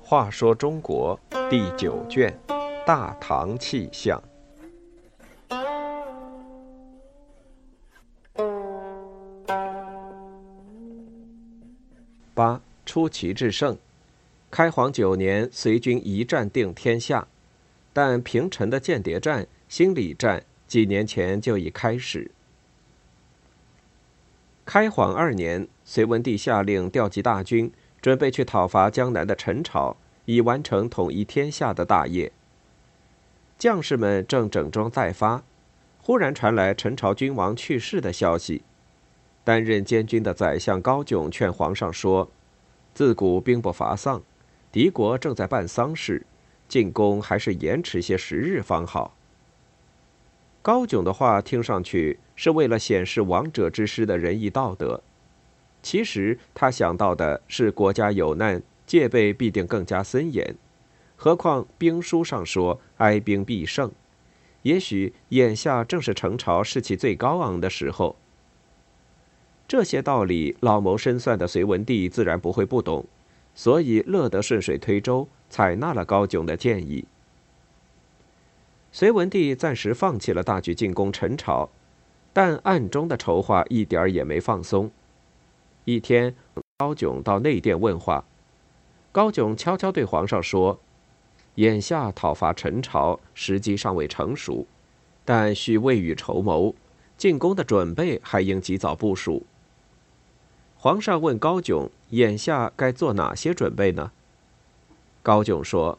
话说中国第九卷《大唐气象》八出奇制胜。开皇九年，隋军一战定天下，但平陈的间谍战、心理战几年前就已开始。开皇二年，隋文帝下令调集大军。准备去讨伐江南的陈朝，以完成统一天下的大业。将士们正整装待发，忽然传来陈朝君王去世的消息。担任监军的宰相高炯劝皇上说：“自古兵不伐丧，敌国正在办丧事，进攻还是延迟些时日方好。”高炯的话听上去是为了显示王者之师的仁义道德。其实他想到的是国家有难，戒备必定更加森严。何况兵书上说“哀兵必胜”，也许眼下正是陈朝士气最高昂的时候。这些道理，老谋深算的隋文帝自然不会不懂，所以乐得顺水推舟，采纳了高炯的建议。隋文帝暂时放弃了大举进攻陈朝，但暗中的筹划一点儿也没放松。一天，高炯到内殿问话。高炯悄悄对皇上说：“眼下讨伐陈朝时机尚未成熟，但需未雨绸缪，进攻的准备还应及早部署。”皇上问高炯：“眼下该做哪些准备呢？”高炯说：“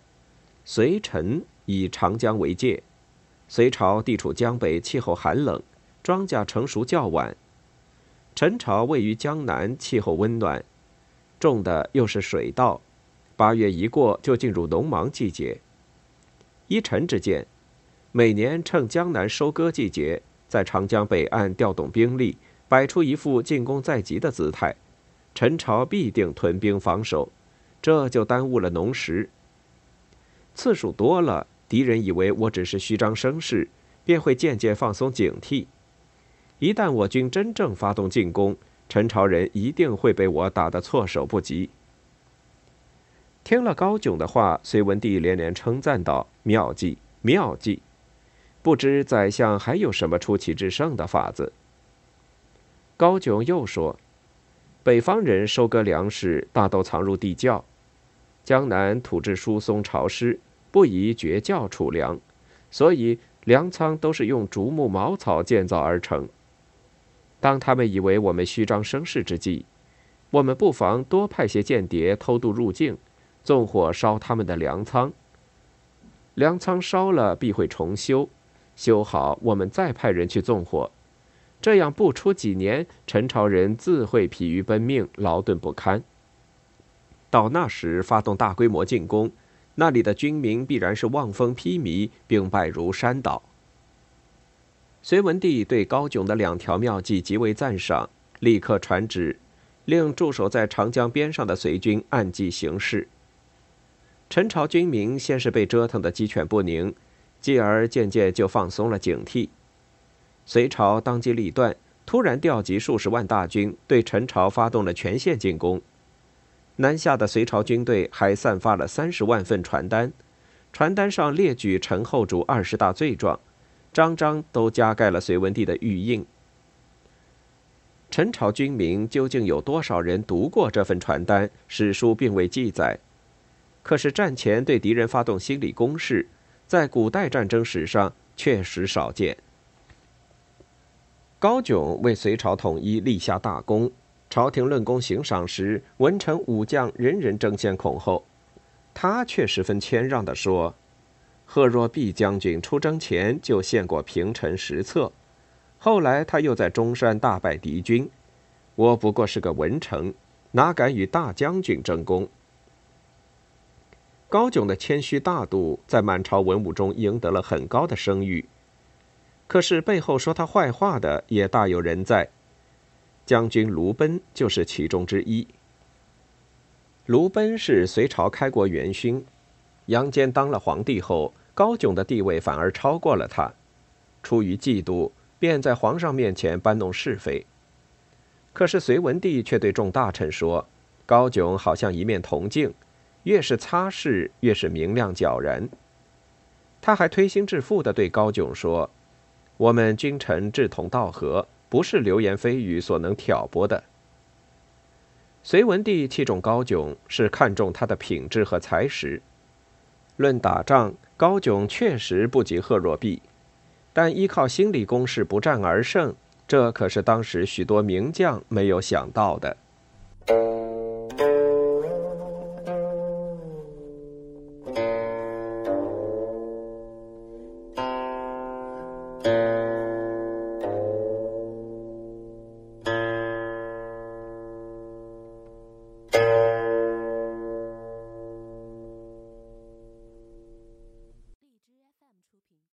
隋臣以长江为界，隋朝地处江北，气候寒冷，庄稼成熟较晚。”陈朝位于江南，气候温暖，种的又是水稻。八月一过，就进入农忙季节。依臣之见，每年趁江南收割季节，在长江北岸调动兵力，摆出一副进攻在即的姿态，陈朝必定屯兵防守，这就耽误了农时。次数多了，敌人以为我只是虚张声势，便会渐渐放松警惕。一旦我军真正发动进攻，陈朝人一定会被我打得措手不及。听了高炯的话，隋文帝连连称赞道：“妙计，妙计！不知宰相还有什么出奇制胜的法子？”高炯又说：“北方人收割粮食大都藏入地窖，江南土质疏松潮湿，不宜绝窖储粮，所以粮仓都是用竹木茅草建造而成。”当他们以为我们虚张声势之际，我们不妨多派些间谍偷渡入境，纵火烧他们的粮仓。粮仓烧了必会重修，修好我们再派人去纵火，这样不出几年，陈朝人自会疲于奔命，劳顿不堪。到那时发动大规模进攻，那里的军民必然是望风披靡，兵败如山倒。隋文帝对高炯的两条妙计极为赞赏，立刻传旨，令驻守在长江边上的隋军按计行事。陈朝军民先是被折腾得鸡犬不宁，继而渐渐就放松了警惕。隋朝当机立断，突然调集数十万大军对陈朝发动了全线进攻。南下的隋朝军队还散发了三十万份传单，传单上列举陈后主二十大罪状。张张都加盖了隋文帝的玉印。陈朝军民究竟有多少人读过这份传单？史书并未记载。可是战前对敌人发动心理攻势，在古代战争史上确实少见。高炯为隋朝统一立下大功，朝廷论功行赏时，文臣武将人人争先恐后，他却十分谦让地说。贺若弼将军出征前就献过平陈十策，后来他又在中山大败敌军。我不过是个文臣，哪敢与大将军争功？高炯的谦虚大度在满朝文武中赢得了很高的声誉。可是背后说他坏话的也大有人在，将军卢奔就是其中之一。卢奔是隋朝开国元勋，杨坚当了皇帝后。高炯的地位反而超过了他，出于嫉妒，便在皇上面前搬弄是非。可是隋文帝却对众大臣说：“高炯好像一面铜镜，越是擦拭，越是明亮皎然。”他还推心置腹地对高炯说：“我们君臣志同道合，不是流言蜚语所能挑拨的。”隋文帝器重高炯，是看重他的品质和才识。论打仗，高炯确实不及贺若弼，但依靠心理攻势不战而胜，这可是当时许多名将没有想到的。